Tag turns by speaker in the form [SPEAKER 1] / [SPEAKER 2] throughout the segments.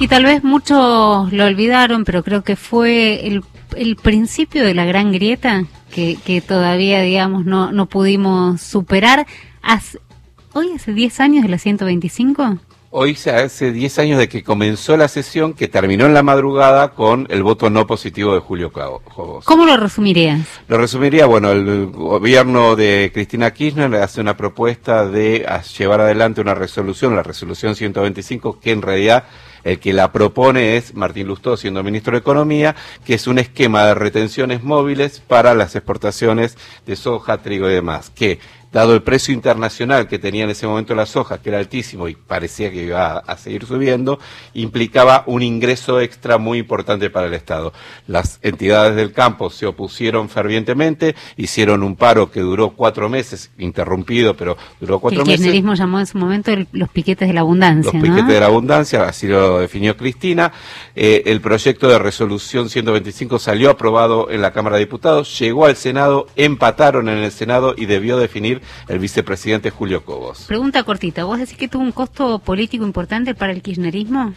[SPEAKER 1] Y tal vez muchos lo olvidaron, pero creo que fue el, el principio de la gran grieta que, que todavía, digamos, no, no pudimos superar. Hace, ¿Hoy hace 10 años de la 125?
[SPEAKER 2] Hoy se hace 10 años de que comenzó la sesión que terminó en la madrugada con el voto no positivo de Julio Cobos.
[SPEAKER 1] ¿Cómo lo resumirías?
[SPEAKER 2] Lo resumiría, bueno, el gobierno de Cristina Kirchner hace una propuesta de llevar adelante una resolución, la resolución 125, que en realidad el que la propone es Martín Lustó, siendo ministro de Economía, que es un esquema de retenciones móviles para las exportaciones de soja, trigo y demás, que dado el precio internacional que tenía en ese momento la soja, que era altísimo y parecía que iba a, seguir subiendo, implicaba un ingreso extra muy importante para el Estado. Las entidades del campo se opusieron fervientemente, hicieron un paro que duró cuatro meses, interrumpido, pero duró cuatro meses.
[SPEAKER 1] El kirchnerismo llamó en su momento los piquetes de la abundancia.
[SPEAKER 2] Los piquetes de la abundancia, así lo definió Cristina. Eh, el proyecto de resolución 125 salió aprobado en la Cámara de Diputados, llegó al Senado, empataron en el Senado y debió definir el vicepresidente Julio Cobos.
[SPEAKER 1] Pregunta cortita, ¿vos decís que tuvo un costo político importante para el kirchnerismo?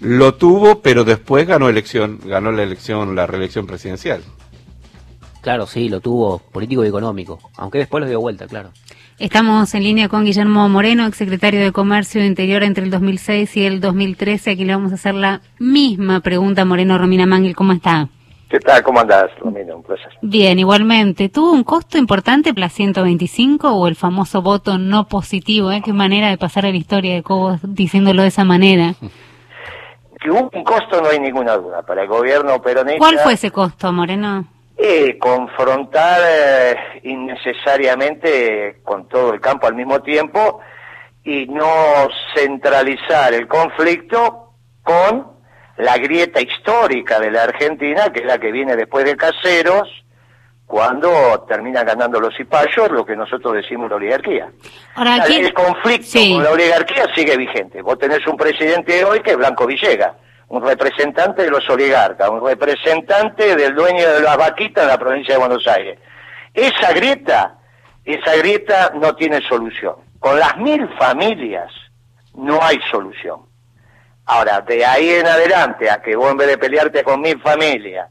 [SPEAKER 2] Lo tuvo, pero después ganó elección, ganó la elección, la reelección presidencial.
[SPEAKER 3] Claro, sí, lo tuvo político y económico, aunque después lo dio vuelta, claro.
[SPEAKER 1] Estamos en línea con Guillermo Moreno, exsecretario de Comercio Interior entre el 2006 y el 2013. Aquí le vamos a hacer la misma pregunta, Moreno Romina Mangel, ¿cómo está?
[SPEAKER 4] ¿Qué tal? ¿Cómo andás, Romino? Un placer.
[SPEAKER 1] Bien, igualmente. ¿Tuvo un costo importante la 125 o el famoso voto no positivo? ¿eh? Qué manera de pasar a la historia de Cobos diciéndolo de esa manera.
[SPEAKER 4] Que hubo un costo no hay ninguna duda para el gobierno peronista.
[SPEAKER 1] ¿Cuál fue ese costo, Moreno?
[SPEAKER 4] Eh, confrontar eh, innecesariamente con todo el campo al mismo tiempo y no centralizar el conflicto con la grieta histórica de la Argentina, que es la que viene después de Caseros, cuando termina ganando los cipayos, lo que nosotros decimos la oligarquía. Ahora, El conflicto con la oligarquía sigue vigente. Vos tenés un presidente hoy que es Blanco Villega, un representante de los oligarcas, un representante del dueño de las vaquitas en la provincia de Buenos Aires. Esa grieta, esa grieta no tiene solución. Con las mil familias no hay solución. Ahora, de ahí en adelante, a que vos en vez de pelearte con mi familia,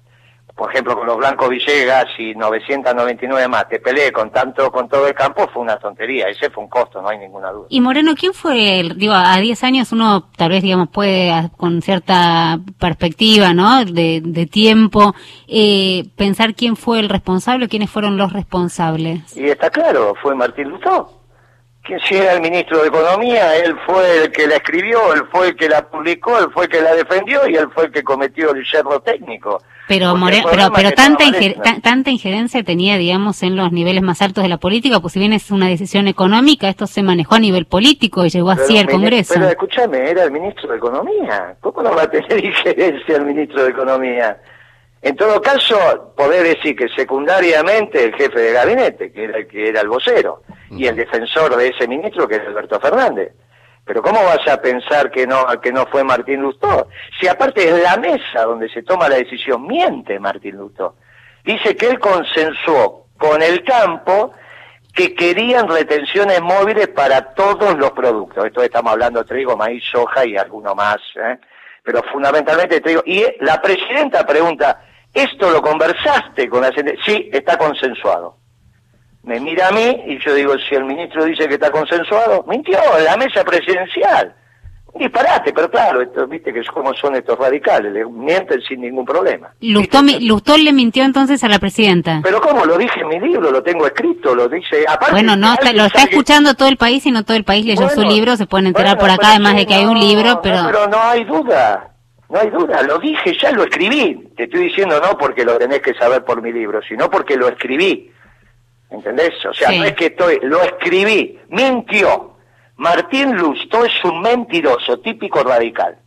[SPEAKER 4] por ejemplo con los blancos Villegas y 999 más, te peleé con tanto, con todo el campo, fue una tontería, ese fue un costo, no hay ninguna duda.
[SPEAKER 1] Y Moreno, ¿quién fue, el, digo, a 10 años uno tal vez, digamos, puede, con cierta perspectiva, ¿no?, de, de tiempo, eh, pensar quién fue el responsable, quiénes fueron los responsables?
[SPEAKER 4] Y está claro, fue Martín Lutó que si era el ministro de Economía, él fue el que la escribió, él fue el que la publicó, él fue el que la defendió y él fue el que cometió el yerro técnico.
[SPEAKER 1] Pero, pero, pero tanta, tanta injerencia tenía, digamos, en los niveles más altos de la política, pues si bien es una decisión económica, esto se manejó a nivel político y llegó así al Congreso.
[SPEAKER 4] Pero escúchame, era el ministro de Economía. ¿Cómo no va a tener injerencia el ministro de Economía? En todo caso, poder decir que secundariamente el jefe de gabinete, que era el que era el vocero, y el defensor de ese ministro, que es Alberto Fernández. Pero ¿cómo vas a pensar que no, que no fue Martín Lustó? Si aparte es la mesa donde se toma la decisión, miente Martín Lustó. Dice que él consensuó con el campo que querían retenciones móviles para todos los productos. Esto estamos hablando de trigo, maíz, soja y alguno más, ¿eh? pero fundamentalmente trigo. Y la presidenta pregunta, ¿esto lo conversaste con la gente? Sí, está consensuado me mira a mí y yo digo, si el ministro dice que está consensuado, mintió en la mesa presidencial. disparate, pero claro, esto, viste que es como son estos radicales, le mienten sin ningún problema.
[SPEAKER 1] Lustó, le mintió entonces a la presidenta.
[SPEAKER 4] Pero ¿cómo? Lo dije en mi libro, lo tengo escrito, lo dice...
[SPEAKER 1] Aparte, bueno, no, lo está escuchando todo el país y no todo el país leyó su libro, se pueden enterar por acá, además de que hay un libro, pero...
[SPEAKER 4] pero no hay duda, no hay duda, lo dije, ya lo escribí. Te estoy diciendo no porque lo tenés que saber por mi libro, sino porque lo escribí. ¿Entendés? O sea, no es que estoy, lo escribí, mintió. Martín Lustó es un mentiroso, típico radical.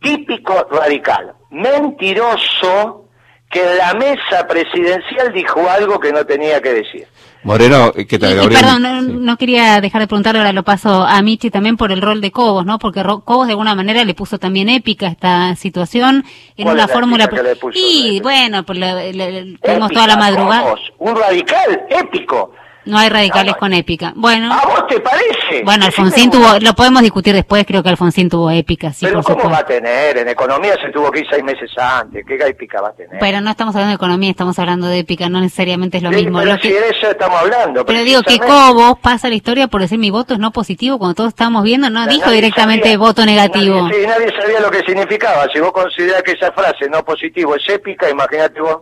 [SPEAKER 4] Típico radical. Mentiroso que en la mesa presidencial dijo algo que no tenía que decir.
[SPEAKER 2] Moreno, ¿qué tal,
[SPEAKER 1] Gabriel? perdón, no, quería dejar de preguntarle, ahora lo paso a Michi también por el rol de Cobos, ¿no? Porque Cobos de alguna manera le puso también épica esta situación en una fórmula.
[SPEAKER 4] Y
[SPEAKER 1] bueno, pues le, tuvimos toda la madrugada.
[SPEAKER 4] un radical épico.
[SPEAKER 1] No hay radicales con épica. Bueno.
[SPEAKER 4] ¿A vos te parece?
[SPEAKER 1] Bueno, Alfonsín tuvo, lo podemos discutir después, creo que Alfonsín tuvo épica, sí,
[SPEAKER 4] Pero
[SPEAKER 1] por
[SPEAKER 4] ¿cómo va a
[SPEAKER 1] supuesto.
[SPEAKER 4] tener? En economía se tuvo que ir seis meses antes. ¿Qué épica va a tener?
[SPEAKER 1] Pero no estamos hablando de economía, estamos hablando de épica, no necesariamente es lo
[SPEAKER 4] Sí,
[SPEAKER 1] mismo.
[SPEAKER 4] pero
[SPEAKER 1] Lo
[SPEAKER 4] si
[SPEAKER 1] que-
[SPEAKER 4] de eso estamos hablando.
[SPEAKER 1] pero digo que. Cobos pasa la historia por decir mi voto es no positivo cuando todos estábamos viendo, no
[SPEAKER 4] Nadie
[SPEAKER 1] dijo directamente
[SPEAKER 4] sabía-
[SPEAKER 1] voto negativo.
[SPEAKER 4] Nadie, sí, nadie sabía lo que significaba. Si vos considerás que esa frase no positivo es épica, imagínate vos.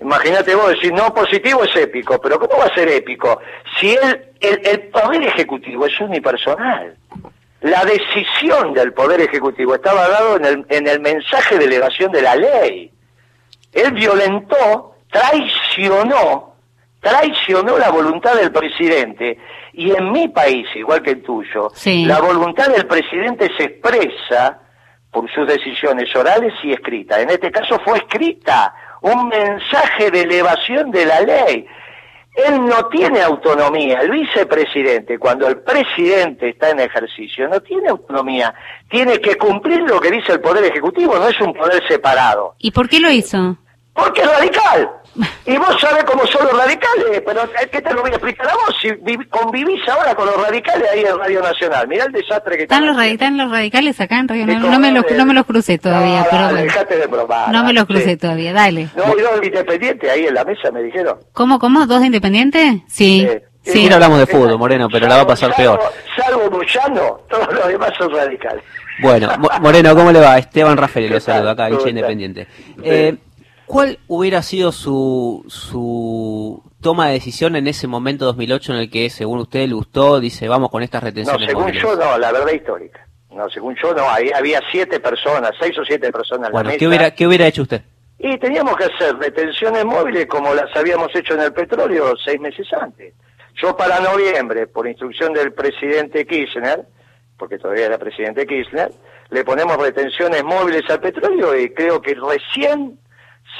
[SPEAKER 4] Imagínate vos decir no positivo es épico, pero ¿cómo va a ser épico? Si el, el, el poder ejecutivo es unipersonal. La decisión del poder ejecutivo estaba dado en el, en el mensaje de elevación de la ley. Él violentó, traicionó, traicionó la voluntad del presidente. Y en mi país, igual que el tuyo,
[SPEAKER 1] Sí.
[SPEAKER 4] la voluntad del presidente se expresa por sus decisiones orales y escritas. En este caso fue escrita, un mensaje de elevación de la ley. Él no tiene autonomía. El vicepresidente, cuando el presidente está en ejercicio, no tiene autonomía. Tiene que cumplir lo que dice el Poder Ejecutivo, no es un poder separado.
[SPEAKER 1] ¿Y por qué lo hizo?
[SPEAKER 4] Porque es radical. Y vos sabés cómo son los radicales, pero es que te lo voy a explicar a vos. Si vi- convivís ahora con los radicales ahí en Radio Nacional, mirá el desastre que
[SPEAKER 1] ¿Están los, están los radicales acá en Radio
[SPEAKER 4] Sí,
[SPEAKER 1] no, no me los, no me los crucé todavía,
[SPEAKER 4] No,
[SPEAKER 1] pero
[SPEAKER 4] dale,
[SPEAKER 1] bueno.
[SPEAKER 4] dejate de bromar,
[SPEAKER 1] No me los
[SPEAKER 4] sí.
[SPEAKER 1] crucé todavía, dale.
[SPEAKER 4] No, y dos independientes ahí en la mesa me dijeron.
[SPEAKER 1] ¿Cómo, cómo? ¿Dos de independiente? Sí. Sí.
[SPEAKER 3] Siquiera hablamos de fútbol, Moreno, pero la va a pasar
[SPEAKER 4] Salvo-
[SPEAKER 3] peor.
[SPEAKER 4] Salvo Moyano, todos los demás son radicales.
[SPEAKER 3] Bueno, Mo- Moreno, ¿cómo le va? Esteban Rafael lo
[SPEAKER 4] ¿Qué
[SPEAKER 3] saluda acá,
[SPEAKER 4] ¿Cómo
[SPEAKER 3] hincha independiente. Eh, ¿Cuál hubiera sido su, su toma de decisión en ese momento 2008 en el que, según usted, le gustó, dice, vamos con estas
[SPEAKER 4] No,
[SPEAKER 3] retenciones
[SPEAKER 4] según
[SPEAKER 3] móviles?
[SPEAKER 4] yo no, la verdad histórica. No, según yo no, ahí había siete personas, seis o siete personas en
[SPEAKER 3] Bueno,
[SPEAKER 4] la mesa.
[SPEAKER 3] ¿qué hubiera, ¿qué hubiera hecho usted?
[SPEAKER 4] Y teníamos que hacer retenciones móviles como las habíamos hecho en el petróleo seis meses antes. Yo para noviembre, por instrucción del presidente Kirchner, porque todavía era presidente Kirchner, le ponemos retenciones móviles al petróleo y creo que recién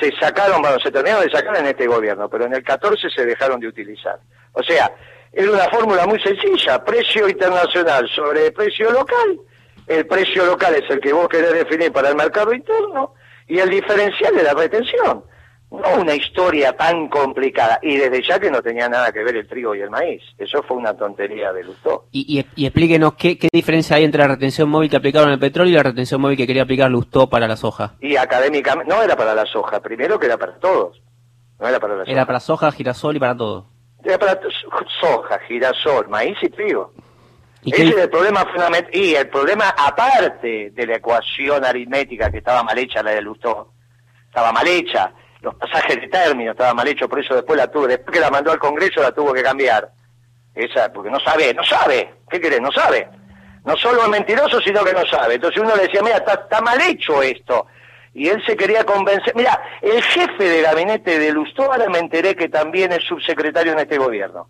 [SPEAKER 4] se sacaron, bueno, se terminaron de sacar en este gobierno, pero en el 14 se dejaron de utilizar. O sea, era una fórmula muy sencilla, precio internacional sobre precio local, el precio local es el que vos querés definir para el mercado interno y el diferencial de la retención. No una historia tan complicada. Y desde ya que no tenía nada que ver el trigo y el maíz. Eso fue una tontería de Lustó.
[SPEAKER 3] Y, y, y explíquenos qué, qué diferencia hay entre la retención móvil que aplicaron el petróleo y la retención móvil que quería aplicar Lustó para la soja.
[SPEAKER 4] Y académicamente, no era para la soja, primero que era para todos. No era para la soja.
[SPEAKER 3] Era para soja, girasol y para todo.
[SPEAKER 4] Era para soja, girasol, maíz y trigo.
[SPEAKER 3] ¿Y
[SPEAKER 4] Ese es el problema fundamental. Y el problema, aparte de la ecuación aritmética que estaba mal hecha, la de Lustó, estaba mal hecha. Los pasajes de término estaban mal hechos, por eso después la tuve. Después que la mandó al Congreso la tuvo que cambiar. Esa, porque no sabe, no sabe. ¿Qué querés? No sabe. No solo es mentiroso, sino que no sabe. Entonces uno le decía, mira, está, está mal hecho esto. Y él se quería convencer. Mira, el jefe de gabinete de Lustó, ahora me enteré que también es subsecretario en este gobierno.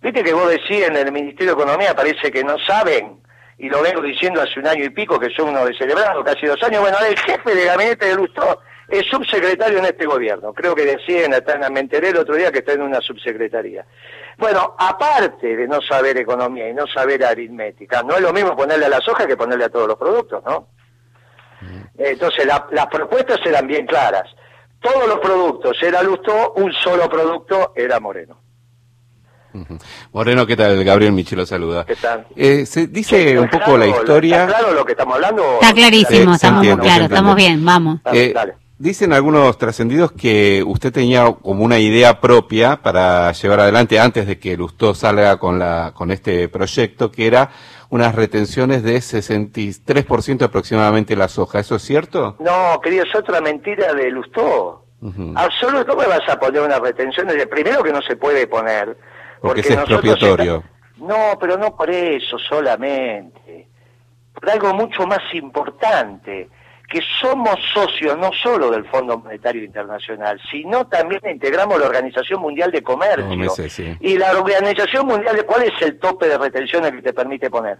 [SPEAKER 4] Viste que vos decís en el Ministerio de Economía, parece que no saben, y lo vengo diciendo hace un año y pico, que son uno de celebrado, casi dos años. Bueno, el jefe de gabinete de Lustó es subsecretario en este gobierno. Creo que decían, hasta en- me enteré el otro día que está en una subsecretaría. Bueno, aparte de no saber economía y no saber aritmética, no es lo mismo ponerle a la soja que ponerle a todos los productos, ¿no? Entonces, la- las propuestas eran bien claras. Todos los productos era Lustó, un solo producto era Moreno.
[SPEAKER 2] Moreno, ¿qué tal? Gabriel Michelo saluda.
[SPEAKER 4] ¿Qué tal?
[SPEAKER 2] Eh, se dice
[SPEAKER 4] ¿Está
[SPEAKER 2] un poco
[SPEAKER 4] claro?
[SPEAKER 2] la historia.
[SPEAKER 4] ¿Está claro lo que estamos hablando?
[SPEAKER 1] Está clarísimo, estamos muy
[SPEAKER 2] entiende, se
[SPEAKER 1] claros, estamos bien, vamos.
[SPEAKER 4] Dale,
[SPEAKER 2] Eh,
[SPEAKER 4] dale.
[SPEAKER 2] Dicen algunos trascendidos que usted tenía como una idea propia para llevar adelante antes de que Lustó salga con la con este proyecto, que era unas retenciones de 63% aproximadamente la soja. ¿Eso es cierto?
[SPEAKER 4] No, querido, es otra mentira de Lustó.
[SPEAKER 2] Ujú.
[SPEAKER 4] Absoluto, ¿cómo me vas a poner una retención? De- Primero que no se puede poner.
[SPEAKER 2] Porque es
[SPEAKER 4] nosotros
[SPEAKER 2] expropiatorio.
[SPEAKER 4] está- No, pero no por eso solamente. Por algo mucho más importante, que somos socios no solo del Fondo Monetario Internacional, sino también integramos la Organización Mundial de Comercio.
[SPEAKER 2] OMC, sí.
[SPEAKER 4] Y la Organización Mundial de... ¿Cuál es el tope de retenciones que te permite poner?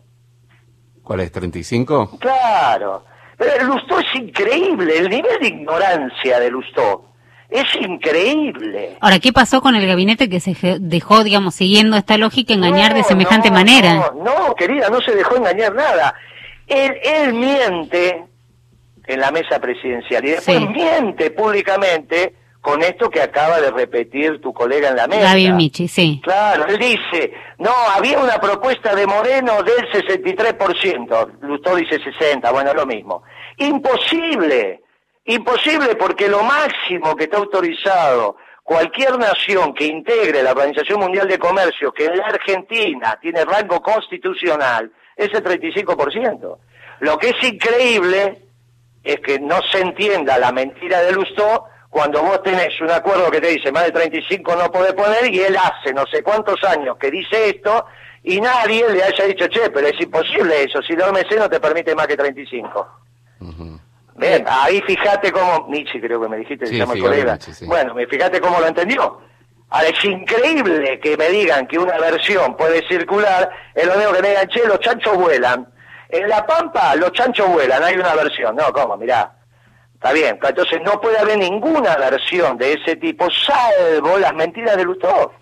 [SPEAKER 2] ¿Cuál es? ¿35?
[SPEAKER 4] Claro. Pero el Lustó es increíble, el nivel de ignorancia de Lustó es increíble.
[SPEAKER 1] Ahora, ¿qué pasó con el gabinete que se dejó, digamos, siguiendo esta lógica, engañar de
[SPEAKER 4] No,
[SPEAKER 1] semejante
[SPEAKER 4] no,
[SPEAKER 1] manera?
[SPEAKER 4] No, no, querida, no se dejó engañar nada. Él, él miente en la mesa presidencial y después
[SPEAKER 1] Sí.
[SPEAKER 4] miente públicamente con esto que acaba de repetir tu colega en la mesa.
[SPEAKER 1] Gaby Michi, sí.
[SPEAKER 4] Claro, él dice, no, había una propuesta de Moreno del 63%, Lustó dice 60, bueno, lo mismo. Imposible, imposible porque lo máximo que está autorizado cualquier nación que integre la Organización Mundial de Comercio, que en la Argentina tiene rango constitucional, es el 35%. Lo que es increíble es que no se entienda la mentira de Lustó cuando vos tenés un acuerdo que te dice más de 35 no podés poner y él hace no sé cuántos años que dice esto y nadie le haya dicho, che, pero es imposible eso, si la OMC no te permite más que 35. Bien, ahí fíjate cómo, Nietzsche creo que me dijiste, se
[SPEAKER 2] Sí,
[SPEAKER 4] llama
[SPEAKER 2] sí,
[SPEAKER 4] el colega.
[SPEAKER 2] Nietzsche, sí.
[SPEAKER 4] Bueno, fíjate cómo lo entendió. Ahora, es increíble que me digan que una versión puede circular, es lo mismo que me digan, che, los chanchos vuelan. En La Pampa, los chanchos vuelan, hay una versión. No, ¿cómo? Mirá, está bien. Entonces no puede haber ninguna versión de ese tipo, salvo las mentiras de Lustó.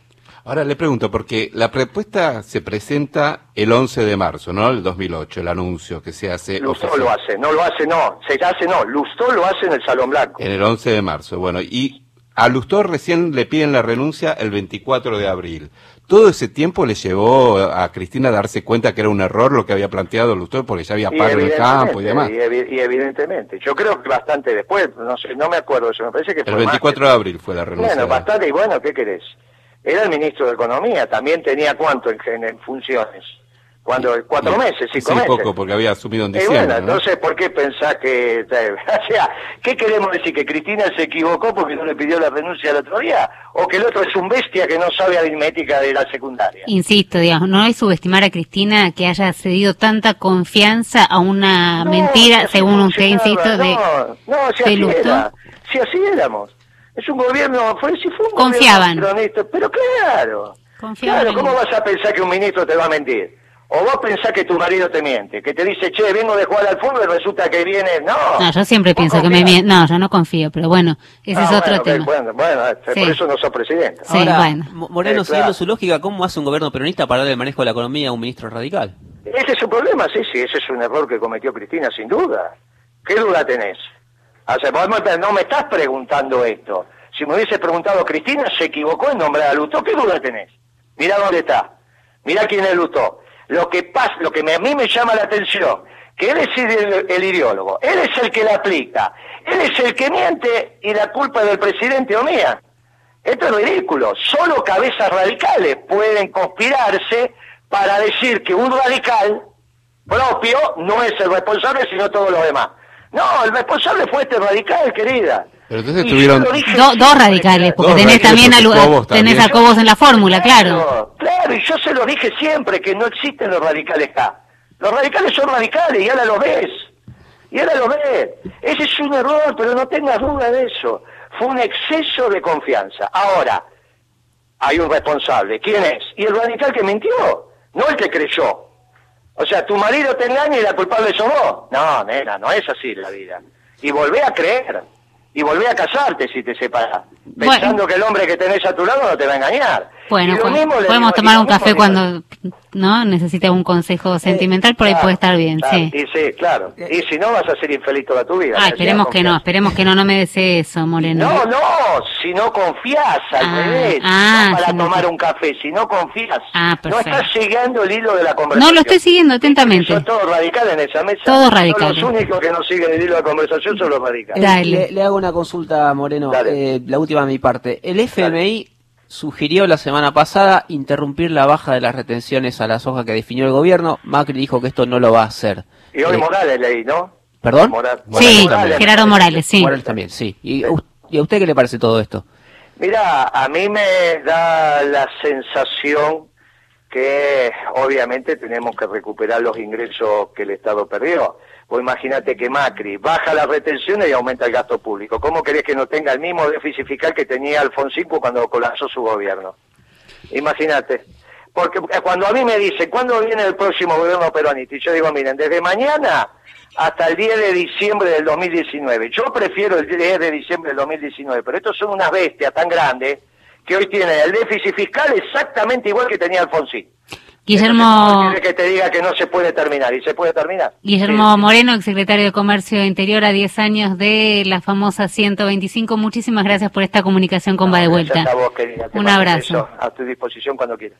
[SPEAKER 2] Ahora le pregunto, porque la propuesta se presenta el 11 de marzo, ¿no? El 2008, el anuncio que se hace
[SPEAKER 4] Lustó lo hace, no lo hace, no. Se hace, no. Lustó lo hace en el Salón Blanco.
[SPEAKER 2] En el 11 de marzo, bueno, y a Lustó recién le piden la renuncia el 24 de abril. Todo ese tiempo le llevó a Cristina a darse cuenta que era un error lo que había planteado Lustó, porque ya había paro en el campo y demás.
[SPEAKER 4] y, evi- y evidentemente. Yo creo que bastante después, no sé, no me acuerdo eso, me parece que fue
[SPEAKER 2] El
[SPEAKER 4] más
[SPEAKER 2] 24
[SPEAKER 4] que-
[SPEAKER 2] de abril fue la renuncia.
[SPEAKER 4] Bueno, bastante, y bueno, ¿qué querés? Era el ministro de Economía, también tenía cuánto en funciones. Cuando, cuatro
[SPEAKER 2] Y-
[SPEAKER 4] meses, cinco
[SPEAKER 2] sí,
[SPEAKER 4] meses.
[SPEAKER 2] poco, porque había asumido en
[SPEAKER 4] Y
[SPEAKER 2] diciembre.
[SPEAKER 4] bueno,
[SPEAKER 2] ¿no?
[SPEAKER 4] entonces, ¿por qué pensás que... O sea, ¿qué queremos decir? ¿Que Cristina se equivocó porque no le pidió la renuncia el otro día? ¿O que el otro es un bestia que no sabe aritmética de la secundaria?
[SPEAKER 1] Insisto, digamos, no es subestimar a Cristina que haya cedido tanta confianza a una
[SPEAKER 4] No,
[SPEAKER 1] mentira,
[SPEAKER 4] si
[SPEAKER 1] según usted, insisto, de...
[SPEAKER 4] No, no, si
[SPEAKER 1] de
[SPEAKER 4] así era. Si así éramos. Es un gobierno, fue, si fue un
[SPEAKER 1] Confiaban.
[SPEAKER 4] gobierno peronista, pero claro.
[SPEAKER 1] Confiaban
[SPEAKER 4] Claro, ¿cómo vas a pensar que un ministro te va a mentir? O vos pensás que tu marido te miente, que te dice, che, vengo de jugar al fútbol y resulta que viene... No,
[SPEAKER 1] No, yo siempre pienso que me miente. No, yo no confío, pero bueno, ese
[SPEAKER 4] Ah,
[SPEAKER 1] es otro
[SPEAKER 4] bueno,
[SPEAKER 1] tema.
[SPEAKER 4] Bueno, bueno,
[SPEAKER 1] Sí.
[SPEAKER 4] por eso no sos presidente.
[SPEAKER 1] Sí,
[SPEAKER 3] Ahora,
[SPEAKER 1] bueno.
[SPEAKER 3] Mo- Moreno,
[SPEAKER 4] Eh,
[SPEAKER 3] siguiendo
[SPEAKER 4] claro.
[SPEAKER 3] su lógica, ¿cómo hace un gobierno peronista para darle el manejo de la economía a un ministro radical?
[SPEAKER 4] Ese es su problema, sí, sí, ese es un error que cometió Cristina, sin duda. ¿Qué duda tenés? O sea, vos no me estás preguntando esto. Si me hubieses preguntado, Cristina se equivocó en nombrar a Lutó, ¿qué duda tenés? Mirá dónde está. Mirá quién es Lutó. Lo que pasa, lo que a mí me llama la atención, que él es el, el ideólogo, él es el que la aplica, él es el que miente y la culpa es del presidente o mía. Esto es ridículo. Solo cabezas radicales pueden conspirarse para decir que un radical propio no es el responsable, sino todos los demás. No, el responsable fue este radical, querida.
[SPEAKER 2] Pero entonces
[SPEAKER 4] Y
[SPEAKER 2] tuvieron-
[SPEAKER 4] dije
[SPEAKER 1] Do- dos radicales, porque
[SPEAKER 2] Dos
[SPEAKER 1] tenés
[SPEAKER 2] radicales,
[SPEAKER 1] también a, tenés
[SPEAKER 2] también.
[SPEAKER 1] a Cobos en la fórmula, claro.
[SPEAKER 4] Claro, claro, y yo se lo dije siempre, que no existen los radicales acá. Los radicales son radicales y ahora lo ves. Y ahora lo ves. Ese es un error, pero no tengas duda de eso. Fue un exceso de confianza. Ahora, hay un responsable. ¿Quién es? Y el radical que mintió, no el que creyó. O sea, tu marido te engaña y la culpable sos vos. No, nena, no es así la vida. Y volvé a creer. Y volvé a casarte si te separás.
[SPEAKER 1] Bueno.
[SPEAKER 4] Pensando que el hombre que tenés a tu lado no te va a engañar.
[SPEAKER 1] Bueno, pues,
[SPEAKER 4] mismo
[SPEAKER 1] podemos
[SPEAKER 4] digo-
[SPEAKER 1] tomar un café cuando no necesite un consejo sentimental, por ahí
[SPEAKER 4] Claro,
[SPEAKER 1] puede estar bien,
[SPEAKER 4] claro,
[SPEAKER 1] sí.
[SPEAKER 4] Y sí, claro. Y si no, vas a ser infeliz toda tu vida.
[SPEAKER 1] Ah, esperemos que no, esperemos que no, no me desee eso, Moreno.
[SPEAKER 4] No, no, si no confías, al
[SPEAKER 1] Ah,
[SPEAKER 4] revés.
[SPEAKER 1] ah,
[SPEAKER 4] no para tomar un café, si no confías.
[SPEAKER 1] Ah,
[SPEAKER 4] no
[SPEAKER 1] perfecto.
[SPEAKER 4] estás siguiendo el hilo de la conversación.
[SPEAKER 1] No, lo estoy siguiendo atentamente.
[SPEAKER 4] Son todos radicales en esa mesa.
[SPEAKER 1] Todos
[SPEAKER 4] Son
[SPEAKER 1] radicales.
[SPEAKER 4] Los únicos que no siguen el hilo de la conversación son los radicales.
[SPEAKER 3] Eh,
[SPEAKER 1] Dale.
[SPEAKER 3] Le, le hago una consulta, Moreno,
[SPEAKER 4] Dale.
[SPEAKER 3] eh, la última de mi parte. El FMI sugirió la semana pasada interrumpir la baja de las retenciones a la soja que definió el gobierno. Macri dijo que esto no lo va a hacer.
[SPEAKER 4] Y hoy
[SPEAKER 3] Eh,
[SPEAKER 4] Morales leí, ¿no?
[SPEAKER 3] ¿Perdón?
[SPEAKER 4] Mora-
[SPEAKER 1] Sí,
[SPEAKER 2] Morales.
[SPEAKER 1] Gerardo Morales, sí.
[SPEAKER 3] Morales también, sí. ¿Y, ¿Y a usted qué le parece todo esto?
[SPEAKER 4] Mira, a mí me da la sensación que obviamente tenemos que recuperar los ingresos que el Estado perdió. Pues imagínate que Macri baja las retenciones y aumenta el gasto público. ¿Cómo querés que no tenga el mismo déficit fiscal que tenía Alfonsín cuando colapsó su gobierno? Imagínate. Porque eh, cuando a mí me dicen, ¿cuándo viene el próximo gobierno peronista? Y yo digo, miren, desde mañana hasta el 10 de diciembre del 2019. Yo prefiero el 10 de diciembre del 2019, pero estos son unas bestias tan grandes que hoy tienen el déficit fiscal exactamente igual que tenía Alfonsín.
[SPEAKER 1] Guillermo,
[SPEAKER 4] que te diga que no se puede terminar y se puede terminar.
[SPEAKER 1] Guillermo Moreno, exsecretario de Comercio Interior a 10 años de la famosa 125. Muchísimas gracias por esta comunicación con Va de Vuelta.
[SPEAKER 4] A vos, querida.
[SPEAKER 1] Un abrazo.
[SPEAKER 4] a tu disposición cuando quieras.